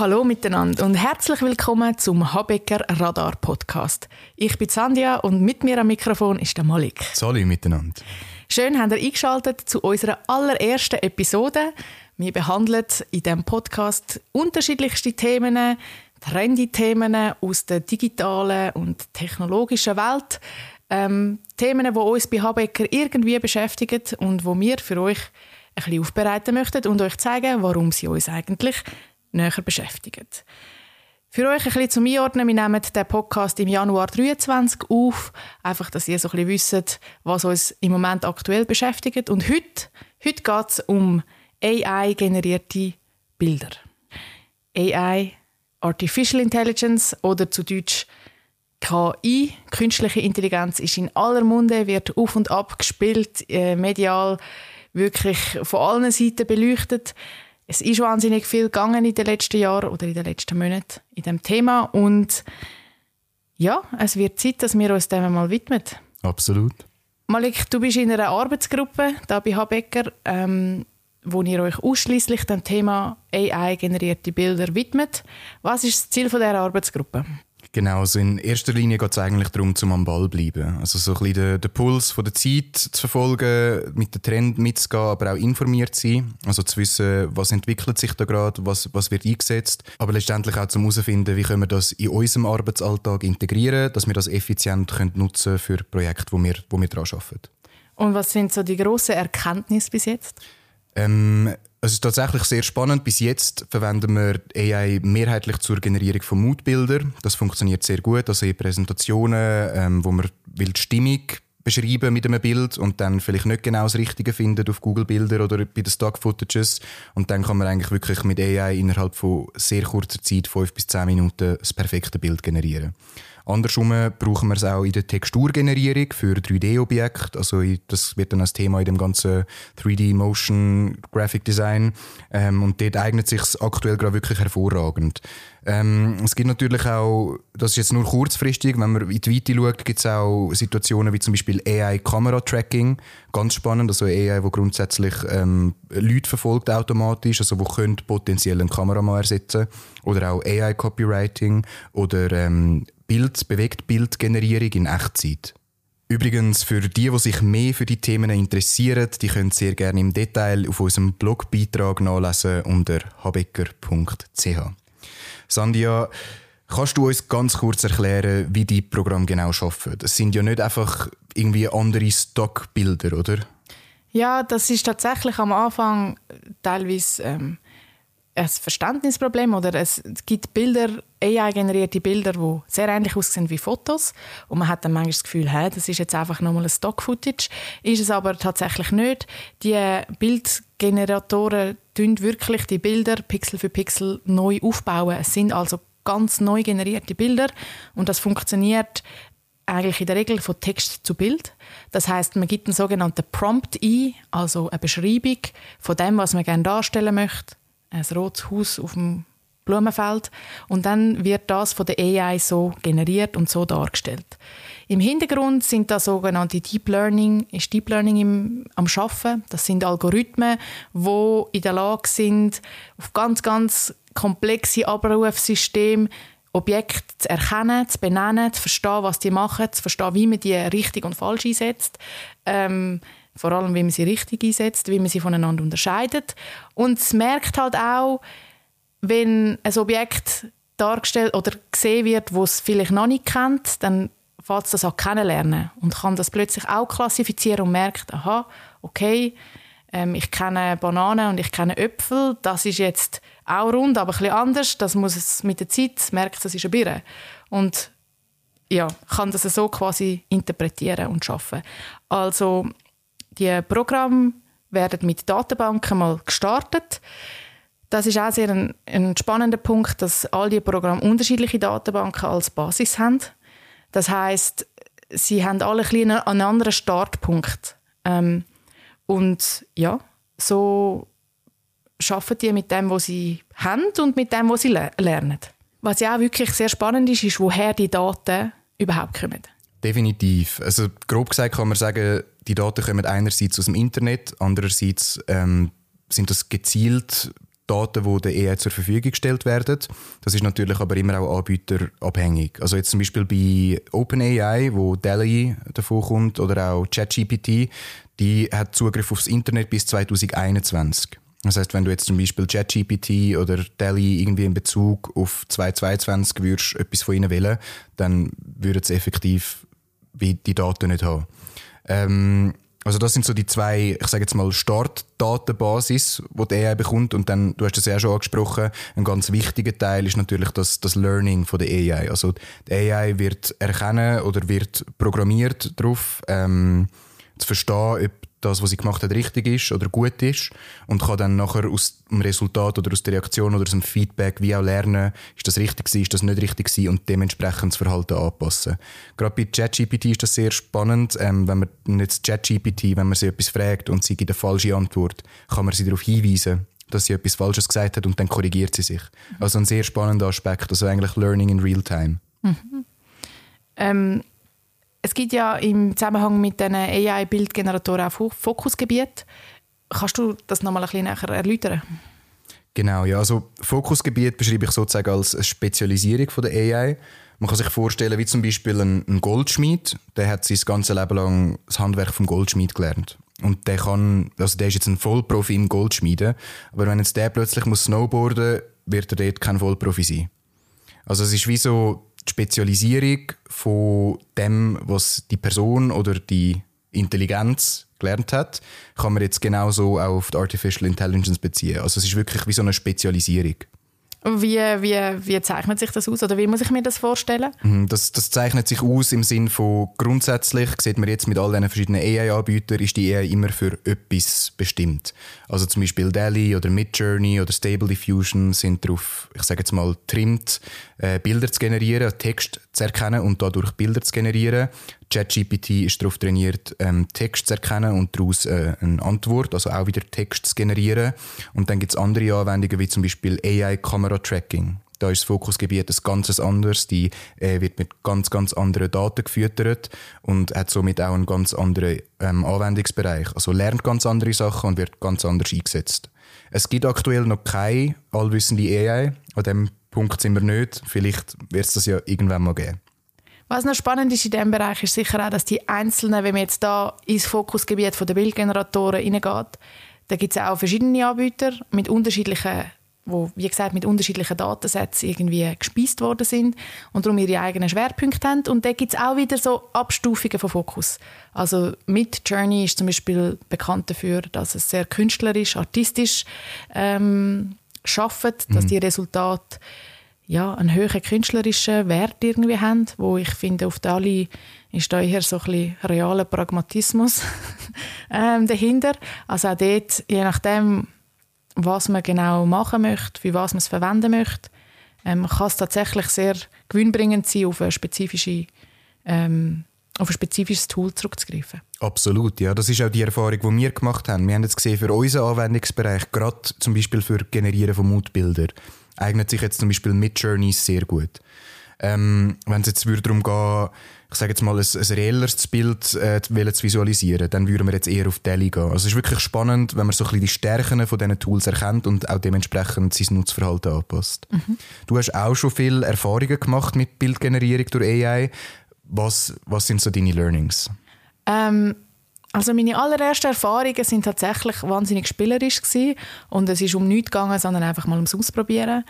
Hallo miteinander und herzlich willkommen zum Habecker Radar Podcast. Ich bin Sandia und mit mir am Mikrofon ist der Malik. Salut miteinander. Schön, habt ihr eingeschaltet zu unserer allerersten Episode. Wir behandeln in diesem Podcast unterschiedlichste Themen, trendy Themen aus der digitalen und technologischen Welt. Ähm, Themen, die uns bei Habecker irgendwie beschäftigen und wo wir für euch ein bisschen aufbereiten möchten und euch zeigen, warum sie uns eigentlich näher beschäftigen. Für euch ein bisschen zum Einordnen, wir nehmen den Podcast im Januar 2023 auf, einfach, dass ihr so ein bisschen wisst, was uns im Moment aktuell beschäftigt. Und heute, heute geht es um AI-generierte Bilder. AI, Artificial Intelligence oder zu Deutsch KI, künstliche Intelligenz, ist in aller Munde, wird auf und ab gespielt, äh, medial wirklich von allen Seiten beleuchtet. Es ist wahnsinnig viel gegangen in den letzten Jahren oder in den letzten Monaten in dem Thema und ja, es wird Zeit, dass wir uns dem mal widmen. Absolut. Malik, du bist in einer Arbeitsgruppe da bei Habecker, ähm, wo ihr euch ausschließlich dem Thema AI-generierte Bilder widmet. Was ist das Ziel von der Arbeitsgruppe? Genau, also in erster Linie geht es eigentlich darum, zum am Ball bleiben. Also so ein bisschen den, den Puls von der Zeit zu verfolgen, mit dem Trend mitzugehen, aber auch informiert zu sein. Also zu wissen, was entwickelt sich da gerade, was, was wird eingesetzt. Aber letztendlich auch zum herausfinden, wie können wir das in unserem Arbeitsalltag integrieren, dass wir das effizient können nutzen für Projekte, wo wir, wo wir daran arbeiten. Und was sind so die grossen Erkenntnisse bis jetzt? Ähm, es ist tatsächlich sehr spannend. Bis jetzt verwenden wir AI mehrheitlich zur Generierung von Mutbildern. Das funktioniert sehr gut. Also in Präsentationen, ähm, wo man will die Stimmung beschreiben mit einem Bild und dann vielleicht nicht genau das Richtige findet auf Google Bilder oder bei den Stock Footages und dann kann man eigentlich wirklich mit AI innerhalb von sehr kurzer Zeit, fünf bis zehn Minuten, das perfekte Bild generieren. Andersrum brauchen wir es auch in der Texturgenerierung für 3D-Objekte. Also das wird dann als Thema in dem ganzen 3D Motion Graphic Design. Ähm, und dort eignet sich aktuell gerade wirklich hervorragend. Ähm, es gibt natürlich auch, das ist jetzt nur kurzfristig, wenn man in die Weite schaut, gibt es auch Situationen wie zum Beispiel AI-Kamera-Tracking. Ganz spannend, also AI, wo grundsätzlich ähm, Leute verfolgt automatisch, also wo könnte potenziell einen Kameramann ersetzen. Oder auch AI-Copywriting oder ähm, Bild, Bewegtbildgenerierung in Echtzeit. Übrigens, für die, die sich mehr für die Themen interessieren, die können sehr gerne im Detail auf unserem Blogbeitrag nachlesen unter habecker.ch. Sandia, kannst du uns ganz kurz erklären, wie die Programme genau arbeiten? Das sind ja nicht einfach irgendwie andere Stockbilder, oder? Ja, das ist tatsächlich am Anfang teilweise ähm, ein Verständnisproblem oder es gibt Bilder, AI-generierte Bilder, die sehr ähnlich aussehen wie Fotos und man hat dann manchmal das Gefühl, hey, das ist jetzt einfach nochmal ein Stock-Footage. Ist es aber tatsächlich nicht. Die Bildgeneratoren tun wirklich die Bilder Pixel für Pixel neu aufbauen. Es sind also ganz neu generierte Bilder und das funktioniert eigentlich in der Regel von Text zu Bild. Das heißt, man gibt einen sogenannten Prompt ein, also eine Beschreibung von dem, was man gerne darstellen möchte ein rotes Haus auf dem Blumenfeld und dann wird das von der AI so generiert und so dargestellt. Im Hintergrund sind da sogenannte Deep Learning, ist Deep Learning im, am Schaffen. Das sind Algorithmen, wo in der Lage sind, auf ganz ganz komplexe Abrufsysteme Objekte zu erkennen, zu benennen, zu verstehen, was die machen, zu verstehen, wie man die richtig und falsch einsetzt. Ähm, vor allem, wie man sie richtig einsetzt, wie man sie voneinander unterscheidet. Und es merkt halt auch, wenn ein Objekt dargestellt oder gesehen wird, wo es vielleicht noch nicht kennt, dann fällt es das auch kennenlernen und kann das plötzlich auch klassifizieren und merkt, aha, okay, ähm, ich kenne Bananen und ich kenne Äpfel, das ist jetzt auch rund, aber ein bisschen anders, das muss es mit der Zeit, merkt, das ist eine Birne. Und ja, kann das so quasi interpretieren und schaffen. Also die Programme werden mit Datenbanken mal gestartet. Das ist auch sehr ein, ein spannender Punkt, dass all die Programme unterschiedliche Datenbanken als Basis haben. Das heißt, sie haben alle ein einen anderen Startpunkt. Ähm, und ja, so schaffen die mit dem, was sie haben und mit dem, was sie le lernen. Was ja auch wirklich sehr spannend ist, ist, woher die Daten überhaupt kommen. Definitiv. Also grob gesagt kann man sagen, die Daten kommen einerseits aus dem Internet, andererseits ähm, sind das gezielt Daten, die der AI zur Verfügung gestellt werden. Das ist natürlich aber immer auch anbieterabhängig. Also jetzt zum Beispiel bei OpenAI, wo DALL-E davon kommt, oder auch ChatGPT, die hat Zugriff aufs Internet bis 2021. Das heißt, wenn du jetzt zum Beispiel ChatGPT oder DALL-E irgendwie in Bezug auf 2022 würdest etwas von ihnen wählen, dann würden sie effektiv wie die Daten nicht haben. Ähm, also das sind so die zwei, ich sage jetzt mal Startdatenbasis, die die AI bekommt und dann, du hast es ja schon angesprochen, ein ganz wichtiger Teil ist natürlich das, das Learning von der AI. Also die AI wird erkennen oder wird programmiert darauf, ähm, zu verstehen, ob das, was sie gemacht hat, richtig ist oder gut ist und kann dann nachher aus dem Resultat oder aus der Reaktion oder aus dem Feedback wie auch lernen, ist das richtig gewesen, ist das nicht richtig gewesen und dementsprechend das Verhalten anpassen. Gerade bei ChatGPT ist das sehr spannend, ähm, wenn man jetzt ChatGPT, wenn man sie etwas fragt und sie gibt eine falsche Antwort, kann man sie darauf hinweisen, dass sie etwas Falsches gesagt hat und dann korrigiert sie sich. Also ein sehr spannender Aspekt, also eigentlich Learning in Real Time. Mhm. Ähm, es gibt ja im Zusammenhang mit den AI-Bildgeneratoren auch Fokusgebiete. Kannst du das nochmal ein bisschen näher erläutern? Genau, ja. Also Fokusgebiet beschreibe ich sozusagen als eine Spezialisierung von der AI. Man kann sich vorstellen, wie zum Beispiel ein, Goldschmied, der hat sein ganzes Leben lang das Handwerk vom Goldschmied gelernt. Und der kann, also der ist jetzt ein Vollprofi im Goldschmieden, aber wenn jetzt der plötzlich muss snowboarden, wird er dort kein Vollprofi sein. Also es ist wie so die Spezialisierung von dem, was die Person oder die Intelligenz gelernt hat, kann man jetzt genauso auf die Artificial Intelligence beziehen. Also es ist wirklich wie so eine Spezialisierung. Wie, wie, wie zeichnet sich das aus oder wie muss ich mir das vorstellen? Mhm, das, das zeichnet sich aus im Sinne von grundsätzlich, sieht man jetzt mit all diesen verschiedenen AI-Anbietern, ist die AI immer für etwas bestimmt. Also zum Beispiel DALI oder Midjourney oder Stable Diffusion sind darauf, ich sage jetzt mal, trimmt, äh, Bilder zu generieren, Text zu erkennen und dadurch Bilder zu generieren. ChatGPT ist darauf trainiert, ähm, Text zu erkennen und daraus äh, eine Antwort, also auch wieder Text zu generieren. Und dann gibt es andere Anwendungen, wie zum Beispiel AI-Kamera-Tracking. Da ist das Fokusgebiet ein ganz anderes. Die äh, wird mit ganz, ganz anderen Daten gefüttert und hat somit auch einen ganz anderen ähm, Anwendungsbereich. Also lernt ganz andere Sachen und wird ganz anders eingesetzt. Es gibt aktuell noch keine allwissende AI. An dem Punkt sind wir nicht. Vielleicht wird es das ja irgendwann mal geben. Was noch spannend ist in diesem Bereich, ist sicher auch, dass die einzelnen, wenn man jetzt da ins Fokusgebiet der Bildgeneratoren hineingeht, da gibt es auch verschiedene Anbieter mit unterschiedlichen wo, wie gesagt, mit unterschiedlichen Datensätzen irgendwie gespeist worden sind und darum ihre eigenen Schwerpunkte haben. Und da gibt es auch wieder so Abstufungen von Fokus. Also mit Journey ist zum Beispiel bekannt dafür, dass es sehr künstlerisch, artistisch ähm, schafft, dass mhm. die Resultate ja, einen höheren künstlerischen Wert irgendwie haben, wo ich finde, auf Dali ist da eher so ein bisschen realer Pragmatismus ähm, dahinter. Also auch dort, je nachdem, was man genau machen möchte, für was man es verwenden möchte, ähm, kann es tatsächlich sehr gewinnbringend sein, auf, eine spezifische, ähm, auf ein spezifisches Tool zurückzugreifen. Absolut, ja. Das ist auch die Erfahrung, die wir gemacht haben. Wir haben jetzt gesehen, für unseren Anwendungsbereich, gerade zum Beispiel für Generieren von Mutbildern, eignet sich jetzt zum Beispiel Midjourney sehr gut. Ähm, wenn es jetzt darum geht, ich sage jetzt mal, ein, ein reelleres Bild äh, zu visualisieren, dann würden wir jetzt eher auf Delhi gehen. Also es ist wirklich spannend, wenn man so ein bisschen die Stärken von diesen Tools erkennt und auch dementsprechend sein Nutzverhalten anpasst. Mhm. Du hast auch schon viele Erfahrungen gemacht mit Bildgenerierung durch AI. Was, was sind so deine Learnings? Ähm also meine allerersten Erfahrungen sind tatsächlich wahnsinnig spielerisch gewesen. und es ist um nichts gegangen, sondern einfach mal ums Ausprobieren.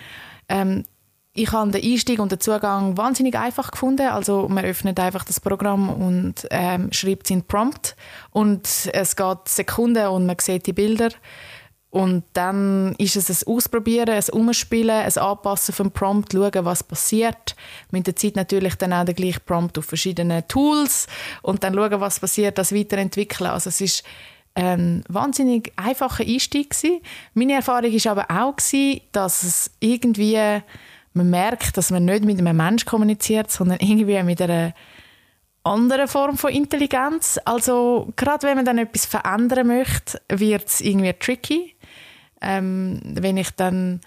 Ähm, ich habe den Einstieg und den Zugang wahnsinnig einfach gefunden. Also man öffnet einfach das Programm und ähm, schreibt seinen Prompt und es geht Sekunden und man sieht die Bilder. Und dann ist es ein Ausprobieren, ein Umspielen, ein Anpassen vom Prompt, schauen, was passiert. Mit der Zeit natürlich dann auch den gleichen Prompt auf verschiedene Tools und dann schauen, was passiert, das weiterentwickeln. Also es ist ein wahnsinnig einfacher Einstieg gewesen. Meine Erfahrung war aber auch gewesen, dass es irgendwie man merkt, dass man nicht mit einem Menschen kommuniziert, sondern irgendwie mit einer anderen Form von Intelligenz. Also gerade wenn man dann etwas verändern möchte, wird es irgendwie tricky. Ähm, wenn ich dann,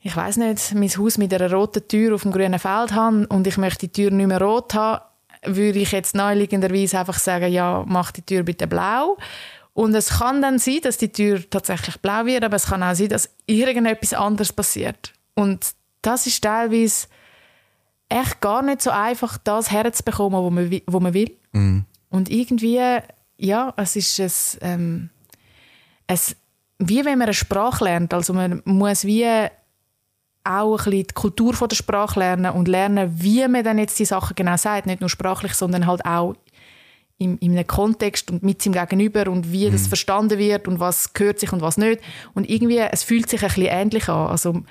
ich weiß nicht, mein Haus mit einer roten Tür auf dem grünen Feld habe und ich möchte die Tür nicht mehr rot haben, würde ich jetzt naheliegenderweise einfach sagen, ja, mach die Tür bitte blau. Und es kann dann sein, dass die Tür tatsächlich blau wird, aber es kann auch sein, dass irgendetwas anderes passiert. Und das ist teilweise echt gar nicht so einfach, das herzubekommen, was man, wo man will. Mhm. Und irgendwie, ja, es ist es, ähm, es, wie wenn man eine Sprache lernt. Also man muss wie auch ein bisschen die Kultur von der Sprache lernen und lernen, wie man dann jetzt die Sachen genau sagt. Nicht nur sprachlich, sondern halt auch in, in einem Kontext und mit seinem Gegenüber und wie mhm. das verstanden wird und was gehört sich und was nicht. Und irgendwie, es fühlt sich ein bisschen ähnlich an. Also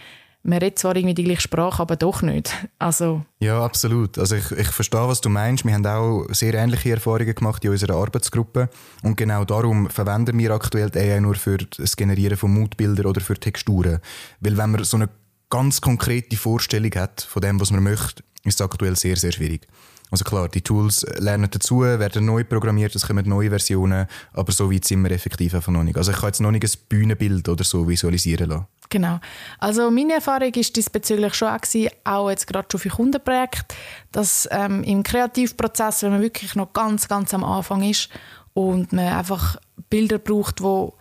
man redet zwar irgendwie die gleiche Sprache, aber doch nicht. Also ja, absolut. Also ich, ich verstehe, was du meinst. Wir haben auch sehr ähnliche Erfahrungen gemacht in unserer Arbeitsgruppe. Und genau darum verwenden wir aktuell die AI nur für das Generieren von Mutbildern oder für Texturen. Weil wenn man so eine ganz konkrete Vorstellung hat von dem, was man möchte, ist es aktuell sehr, sehr schwierig. Also klar, die Tools lernen dazu, werden neu programmiert, es kommen neue Versionen, aber so weit sind wir effektiv einfach noch nicht. Also ich kann jetzt noch nicht ein Bühnenbild oder so visualisieren lassen. Genau. Also meine Erfahrung ist diesbezüglich schon auch, gewesen, auch jetzt gerade schon für Kundenprojekte, dass ähm, im Kreativprozess, wenn man wirklich noch ganz, ganz am Anfang ist und man einfach Bilder braucht, wo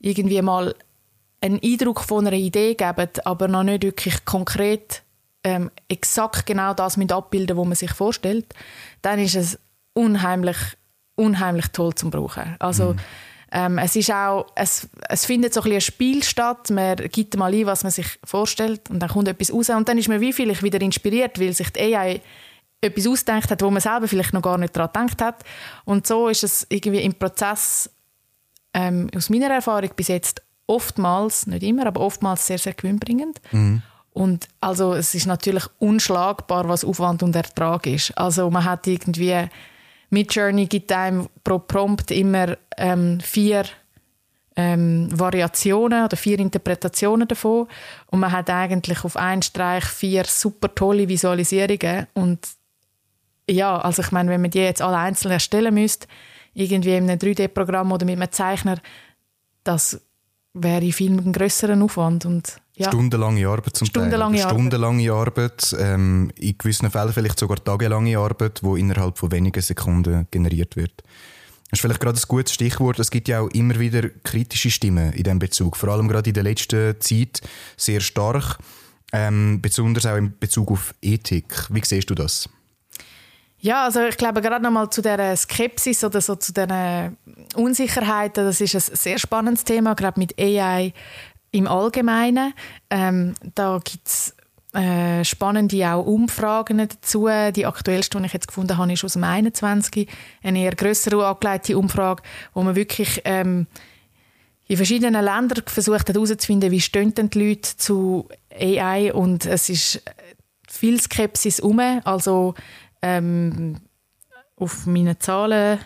irgendwie mal einen Eindruck von einer Idee geben, aber noch nicht wirklich konkret ähm, exakt genau das mit abbilden, was man sich vorstellt, dann ist es unheimlich, unheimlich toll zum brauchen. Also mhm. ähm, es ist auch, es, es findet so ein, ein Spiel statt. Man gibt mal ein, was man sich vorstellt und dann kommt etwas raus und dann ist man wie vielleicht wieder inspiriert, weil sich die AI etwas ausdenkt hat, wo man selber vielleicht noch gar nicht daran gedacht hat. Und so ist es irgendwie im Prozess ähm, aus meiner Erfahrung bis jetzt oftmals, nicht immer, aber oftmals sehr, sehr gewinnbringend. Mhm. Und also es ist natürlich unschlagbar, was Aufwand und Ertrag ist. Also man hat irgendwie mit Journey gibt einem pro Prompt immer ähm, vier ähm, Variationen oder vier Interpretationen davon und man hat eigentlich auf einen Streich vier super tolle Visualisierungen und ja, also ich meine, wenn man die jetzt alle einzeln erstellen müsste, irgendwie in einem 3D-Programm oder mit einem Zeichner, das wäre viel ein größeren Aufwand und ja. Stundenlange Arbeit zum Stundenlange Teil. Stundenlange Arbeit. Ähm, in gewissen Fällen vielleicht sogar tagelange Arbeit, die innerhalb von wenigen Sekunden generiert wird. Das ist vielleicht gerade ein gutes Stichwort. Es gibt ja auch immer wieder kritische Stimmen in diesem Bezug. Vor allem gerade in der letzten Zeit sehr stark. Ähm, besonders auch in Bezug auf Ethik. Wie siehst du das? Ja, also ich glaube gerade noch mal zu der Skepsis oder so zu den Unsicherheiten, das ist ein sehr spannendes Thema, gerade mit AI im Allgemeinen. Ähm, da gibt es äh, spannende auch Umfragen dazu. Die aktuellste, die ich jetzt gefunden habe, ist aus dem 21. Eine eher grössere angelegte Umfrage, wo man wirklich ähm, in verschiedenen Ländern versucht hat herauszufinden, wie stehen denn die Leute zu AI und es ist viel Skepsis um. Also ähm, auf meinen Zahlen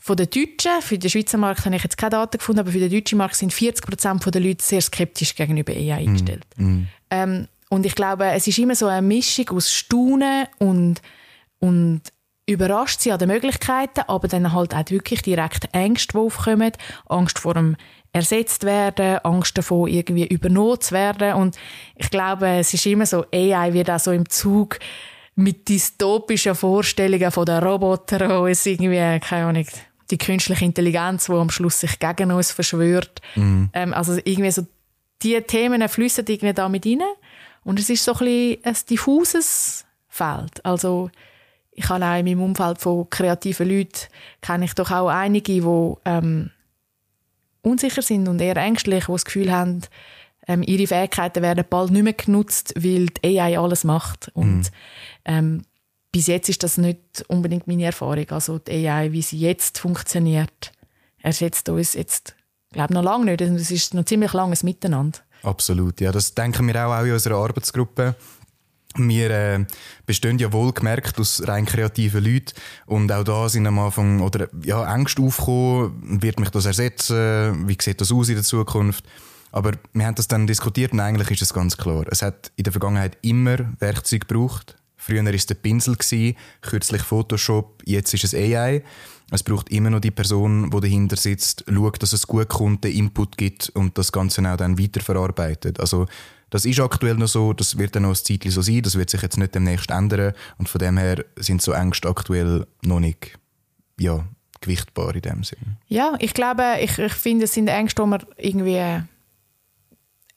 von den Deutschen, für den Schweizer Markt habe ich jetzt keine Daten gefunden, aber für den deutschen Markt sind 40 Prozent der Leute sehr skeptisch gegenüber AI mhm. eingestellt. Mm. Ähm, und ich glaube, es ist immer so eine Mischung aus Staunen und, und überrascht sie an den Möglichkeiten, aber dann halt auch wirklich direkt Ängste, die aufkommen. Angst vor dem ersetzt werden, Angst davor, irgendwie übernommen zu werden. Und ich glaube, es ist immer so, AI wird auch so im Zug mit dystopischen Vorstellungen von den Robotern, wo es irgendwie, keine Ahnung, die künstliche Intelligenz, die am Schluss sich gegen uns verschwört. Mhm. Ähm, also irgendwie so, die Themen flüssen irgendwie da mit rein. Und es ist so ein, bisschen ein diffuses Feld. Also, ich habe auch in meinem Umfeld von kreativen Leuten, kenne ich doch auch einige, die ähm, unsicher sind und eher ängstlich, die das Gefühl haben, ähm, ihre Fähigkeiten werden bald nicht mehr genutzt, weil die AI alles macht. Und mhm. ähm, bis jetzt ist das nicht unbedingt meine Erfahrung. Also die AI, wie sie jetzt funktioniert, ersetzt uns jetzt, glaube noch lange nicht. Es ist noch ziemlich langes Miteinander. Absolut, ja, das denken wir auch, auch in unserer Arbeitsgruppe. Wir äh, bestehen ja wohl gemerkt aus rein kreativen Leuten und auch da sind am Anfang oder ja Ängste aufgekommen, wird mich das ersetzen, wie sieht das aus in der Zukunft? Aber wir haben das dann diskutiert und eigentlich ist es ganz klar. Es hat in der Vergangenheit immer Werkzeuge gebraucht, Früher war es der Pinsel, kürzlich Photoshop, jetzt ist es AI. Es braucht immer noch die Person, die dahinter sitzt, schaut, dass es gut kommt, den Input gibt und das Ganze auch dann weiterverarbeitet. Also das ist aktuell noch so, das wird dann noch ein Zeitchen so sein, das wird sich jetzt nicht demnächst ändern und von dem her sind so Ängste aktuell noch nicht ja, gewichtbar in dem Sinn. Ja, ich glaube, ich, ich finde, es sind Ängste, die man irgendwie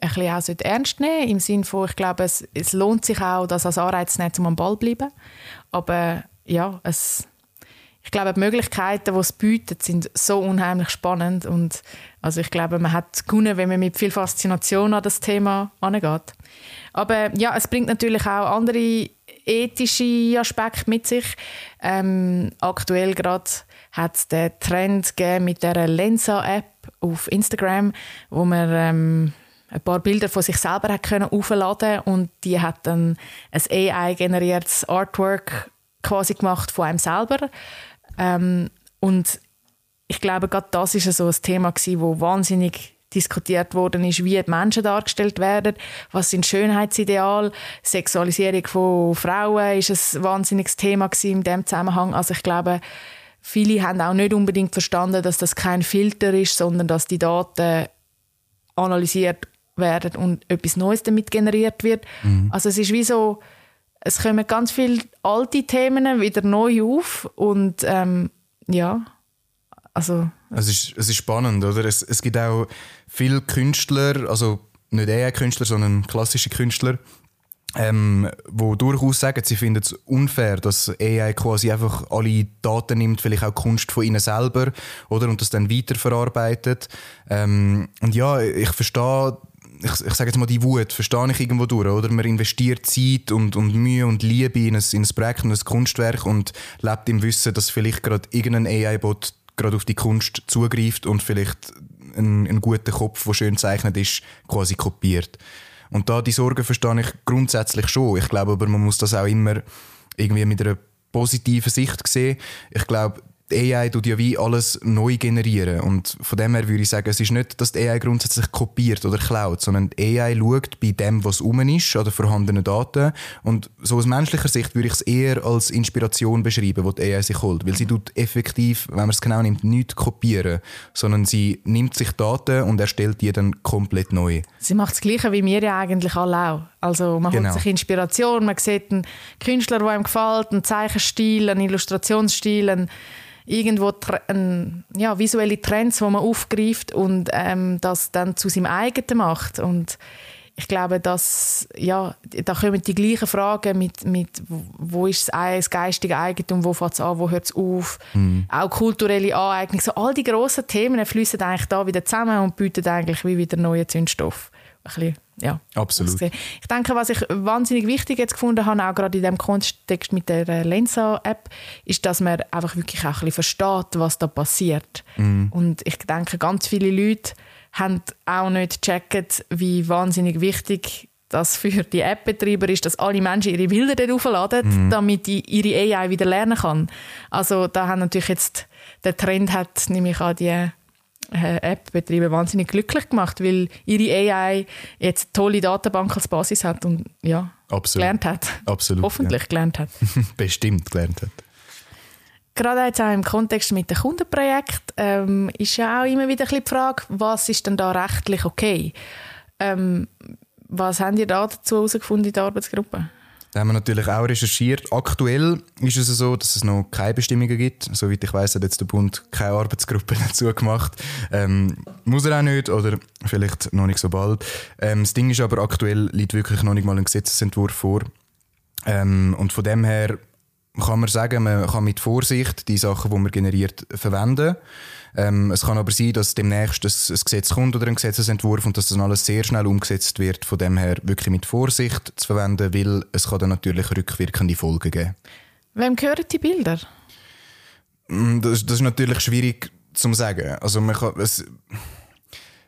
ein bisschen auch ernst nehmen Im Sinne von, ich glaube, es, es lohnt sich auch, das als Anreiz zu nehmen, um am Ball zu bleiben. Aber ja, es, ich glaube, die Möglichkeiten, die es bietet, sind so unheimlich spannend. Und also ich glaube, man hat gewonnen, wenn man mit viel Faszination an das Thema angeht. Aber ja, es bringt natürlich auch andere ethische Aspekte mit sich. Ähm, aktuell gerade hat es den Trend mit der Lensa-App auf Instagram, wo man ähm, ein paar Bilder von sich selber hat können aufladen und die hat dann ein AI-generiertes Artwork quasi gemacht von einem selber. Ähm, und ich glaube, gerade das ist so ein Thema gewesen, wo wahnsinnig diskutiert worden ist, wie die Menschen dargestellt werden, was sind Schönheitsideale, Sexualisierung von Frauen ist ein wahnsinniges Thema in dem Zusammenhang. Also ich glaube, viele haben auch nicht unbedingt verstanden, dass das kein Filter ist, sondern dass die Daten analysiert werden und etwas Neues damit generiert wird. Mhm. Also es ist wie so, es kommen ganz viele alte Themen wieder neu auf und ähm, ja, also es ist, es ist spannend, oder? Es, es gibt auch viele Künstler, also nicht AI-Künstler, sondern klassische Künstler, ähm, wo durchaus sagen, sie finden es unfair, dass AI quasi einfach alle Daten nimmt, vielleicht auch Kunst von ihnen selber, oder und das dann weiterverarbeitet. Ähm, und ja, ich verstehe ich, ich sage jetzt mal, die Wut verstehe ich irgendwo durch, oder? Man investiert Zeit und, und Mühe und Liebe in ein, in ein Projekt und ein Kunstwerk und lebt im Wissen, dass vielleicht gerade irgendein AI-Bot gerade auf die Kunst zugreift und vielleicht einen, einen guten Kopf, der schön gezeichnet ist, quasi kopiert. Und da die Sorgen verstehe ich grundsätzlich schon. Ich glaube aber, man muss das auch immer irgendwie mit einer positiven Sicht sehen. Ich glaube, die AI tut ja wie alles neu generieren. Und von dem her würde ich sagen, es ist nicht, dass die AI grundsätzlich kopiert oder klaut, sondern die AI schaut bei dem, was um ist, an den vorhandenen Daten. Und so aus menschlicher Sicht würde ich es eher als Inspiration beschreiben, die die AI sich holt. Weil sie tut effektiv, wenn man es genau nimmt, nicht kopieren, sondern sie nimmt sich Daten und erstellt die dann komplett neu. Sie macht das Gleiche wie wir ja eigentlich alle auch. Also man genau. holt sich Inspiration, man sieht einen Künstler, der einem gefällt, einen Zeichenstil, einen Illustrationsstil, einen irgendwo ja, visuelle Trends, die man aufgreift und ähm, das dann zu seinem eigenen macht. Und ich glaube, dass, ja, da kommen die gleichen Fragen mit, mit wo ist das geistige Eigentum, wo fängt es an, wo hört es auf, mhm. auch kulturelle Aneignung. So all die grossen Themen fließen eigentlich da wieder zusammen und bieten eigentlich wie wieder neue Zündstoff. Ein bisschen ja, absolut. Ich denke, was ich wahnsinnig wichtig jetzt gefunden habe, auch gerade in dem Kontext mit der äh, Lensa-App, ist, dass man einfach wirklich auch ein bisschen versteht, was da passiert. Mm. Und ich denke, ganz viele Leute haben auch nicht gecheckt, wie wahnsinnig wichtig das für die App-Betreiber ist, dass alle Menschen ihre Bilder dort aufladen, mm. damit die ihre AI wieder lernen kann. Also da haben natürlich jetzt der Trend hat nämlich an die App-Betriebe wahnsinnig glücklich gemacht, weil ihre AI jetzt eine tolle Datenbank als Basis hat und ja, Absolut. gelernt hat. Absolut, Hoffentlich ja. gelernt hat. Bestimmt gelernt hat. Gerade jetzt auch im Kontext mit dem Kundenprojekt ähm, ist ja auch immer wieder ein die Frage, was ist denn da rechtlich okay? Ähm, was haben ihr da dazu herausgefunden in der Arbeitsgruppe? Da haben wir natürlich auch recherchiert. Aktuell ist es so, dass es noch keine Bestimmungen gibt. Soweit ich weiß, hat jetzt der Bund keine Arbeitsgruppe dazu gemacht. Ähm, muss er auch nicht oder vielleicht noch nicht so bald. Ähm, das Ding ist aber, aktuell liegt wirklich noch nicht mal ein Gesetzesentwurf vor. Ähm, und von dem her kann man sagen, man kann mit Vorsicht die Sachen, die man generiert, verwenden. Ähm, es kann aber sein, dass demnächst ein, ein Gesetz kommt oder ein Gesetzesentwurf und dass das alles sehr schnell umgesetzt wird. Von dem her wirklich mit Vorsicht zu verwenden, weil es kann dann natürlich rückwirkende Folgen geben. Wem gehören die Bilder? Mm, das, das ist natürlich schwierig zu sagen. Also man kann, es,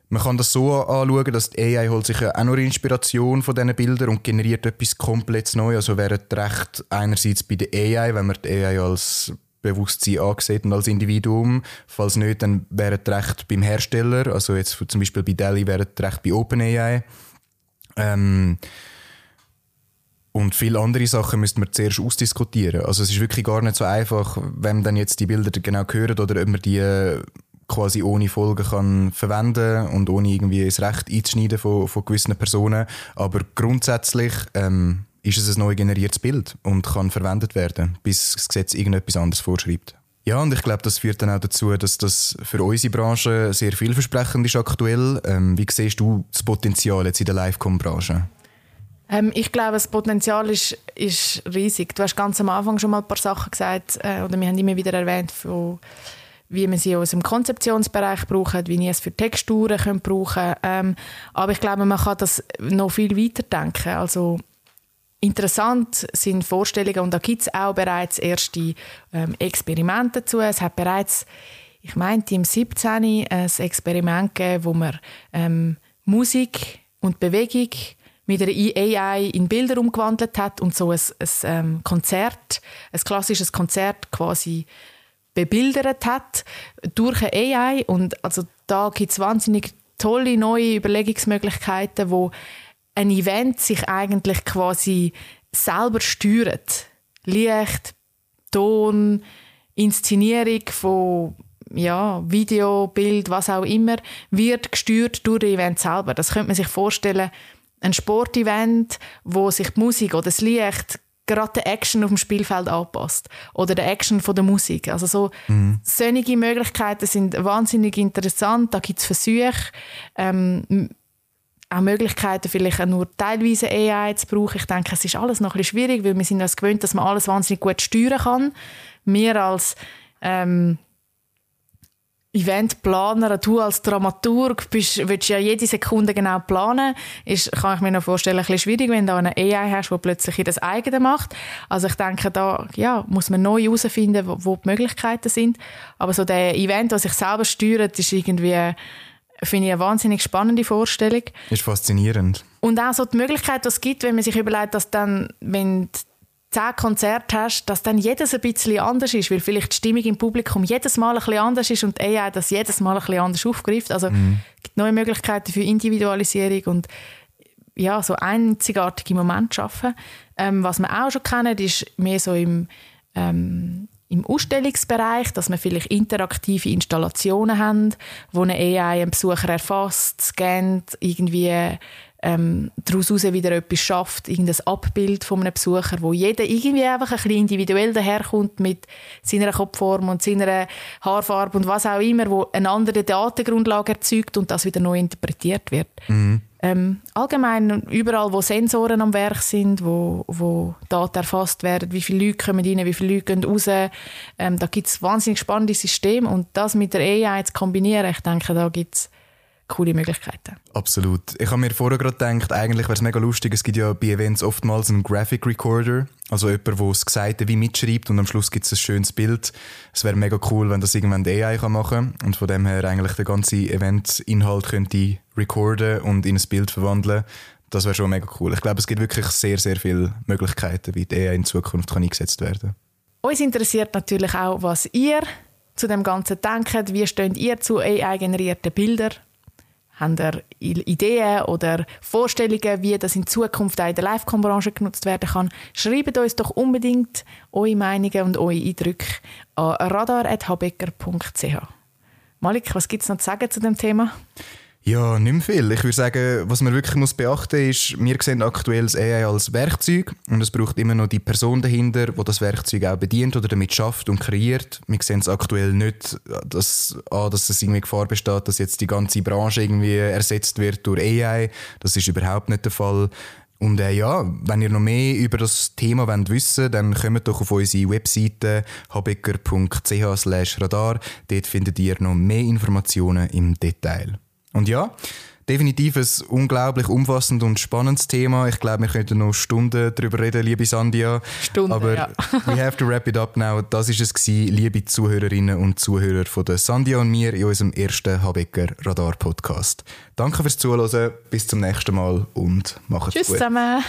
man kann das so anschauen, dass die AI holt sich auch noch Inspiration von diesen Bildern und generiert etwas komplett Neues. Also wäre recht einerseits bei der AI, wenn man die AI als Bewusstsein angesehen und als Individuum. Falls nicht, dann wäre es recht beim Hersteller. Also jetzt zum Beispiel bei Delhi wäre es recht bei OpenAI. Ähm, und viele andere Sachen müsste man zuerst ausdiskutieren. Also es ist wirklich gar nicht so einfach, wenn dann jetzt die Bilder genau gehören oder ob man die äh, quasi ohne Folgen kann verwenden und ohne irgendwie das Recht einzuschneiden von, von gewissen Personen. Aber grundsätzlich ähm, ist es ein neu generiertes Bild und kann verwendet werden, bis das Gesetz irgendetwas anderes vorschreibt. Ja, und ich glaube, das führt dann auch dazu, dass das für unsere Branche sehr vielversprechend ist aktuell. Ähm, wie siehst du das Potenzial jetzt in der Livecom-Branche? Ähm, ich glaube, das Potenzial ist, ist riesig. Du hast ganz am Anfang schon mal ein paar Sachen gesagt, äh, oder wir haben immer wieder erwähnt, von, wie man sie aus dem Konzeptionsbereich braucht, wie wir es für Texturen brauchen ähm, Aber ich glaube, man kann das noch viel weiter denken. Also Interessant sind Vorstellungen, und da gibt es auch bereits erste ähm, Experimente dazu. Es hat bereits, ich meinte, im 17. ein Experiment gegeben, wo man ähm, Musik und Bewegung mit einer AI in Bilder umgewandelt hat und so ein, ein ähm, Konzert, ein klassisches Konzert quasi bebildert hat durch eine AI. Und also da gibt es wahnsinnig tolle neue Überlegungsmöglichkeiten, wo ein Event sich eigentlich quasi selber steuert. Licht, Ton, Inszenierung von ja, Video, Bild, was auch immer, wird gesteuert durch das Event selber. Das könnte man sich vorstellen, ein Sportevent, wo sich die Musik oder das Licht gerade der Action auf dem Spielfeld anpasst oder der Action von der Musik. Also so mhm. solche Möglichkeiten sind wahnsinnig interessant. Da gibt es Versuche. Ähm, auch Möglichkeiten, vielleicht nur teilweise AI zu brauchen. Ich denke, es ist alles noch ein bisschen schwierig, weil wir sind uns gewöhnt, dass man alles wahnsinnig gut steuern kann. Wir als ähm, Eventplaner, du als Dramaturg bist, willst ja jede Sekunde genau planen. Ist, kann ich mir noch vorstellen, ein bisschen schwierig, wenn du eine AI hast, die plötzlich das eigene macht. Also ich denke, da ja, muss man neu herausfinden, wo, wo die Möglichkeiten sind. Aber so der Event, der sich selber steuert, ist irgendwie Finde ich eine wahnsinnig spannende Vorstellung. Ist faszinierend. Und auch so die Möglichkeit, die es gibt, wenn man sich überlegt, dass dann, wenn du zehn Konzerte hast, dass dann jedes ein bisschen anders ist, weil vielleicht die Stimmung im Publikum jedes Mal ein bisschen anders ist und AI das jedes Mal ein bisschen anders aufgreift. Also mhm. es gibt neue Möglichkeiten für Individualisierung und ja, so einzigartige Momente schaffen. Ähm, was wir auch schon kennen, ist mehr so im ähm, im Ausstellungsbereich, dass wir vielleicht interaktive Installationen haben, wo eine AI einen Besucher erfasst, scannt, irgendwie ähm, daraus wieder etwas schafft, irgendein Abbild von einem Besucher, wo jeder irgendwie einfach ein bisschen individuell daherkommt mit seiner Kopfform und seiner Haarfarbe und was auch immer, wo eine andere Datengrundlage erzeugt und das wieder neu interpretiert wird. Mhm. Ähm, allgemein überall, wo Sensoren am Werk sind, wo, wo Daten erfasst werden, wie viele Leute kommen rein, wie viele Leute gehen raus, ähm, da gibt es wahnsinnig spannende Systeme und das mit der AI zu kombinieren, ich denke, da gibt es coole Möglichkeiten. Absolut. Ich habe mir vorher gerade gedacht, eigentlich wäre es mega lustig, es gibt ja bei Events oftmals einen Graphic Recorder, also jemand, der das Gesagte wie mitschreibt und am Schluss gibt es ein schönes Bild. Es wäre mega cool, wenn das irgendwann die AI kann machen kann und von dem her eigentlich den ganzen Event-Inhalt könnte recorden und in ein Bild verwandeln. Das wäre schon mega cool. Ich glaube, es gibt wirklich sehr, sehr viele Möglichkeiten, wie die AI in Zukunft kann eingesetzt werden kann. Uns interessiert natürlich auch, was ihr zu dem Ganzen denkt. Wie steht ihr zu AI-generierten Bildern? Habt ihr Ideen oder Vorstellungen, wie das in Zukunft auch in der Live-Com-Branche genutzt werden kann? Schreibt uns doch unbedingt eure Meinungen und eure Eindrücke an radar.habecker.ch. Malik, was gibt es noch zu sagen zu dem Thema? Ja, nicht mehr viel. Ich würde sagen, was man wirklich muss beachten muss, ist, wir sehen aktuell das AI als Werkzeug und es braucht immer noch die Person dahinter, die das Werkzeug auch bedient oder damit schafft und kreiert. Wir sehen es aktuell nicht, dass, ah, dass es irgendwie Gefahr besteht, dass jetzt die ganze Branche irgendwie ersetzt wird durch AI. Das ist überhaupt nicht der Fall. Und äh, ja, wenn ihr noch mehr über das Thema wollt wissen dann kommt doch auf unsere Webseite habecker.ch radar. Dort findet ihr noch mehr Informationen im Detail. Und ja, definitiv ein unglaublich umfassendes und spannendes Thema. Ich glaube, wir könnten noch Stunden darüber reden, liebe Sandia. Stunden, Aber ja. we have to wrap it up now. Das ist es gewesen, liebe Zuhörerinnen und Zuhörer von der Sandia und mir in unserem ersten Habecker Radar Podcast. Danke fürs Zuhören, bis zum nächsten Mal und macht's Tschüss gut. Tschüss zusammen.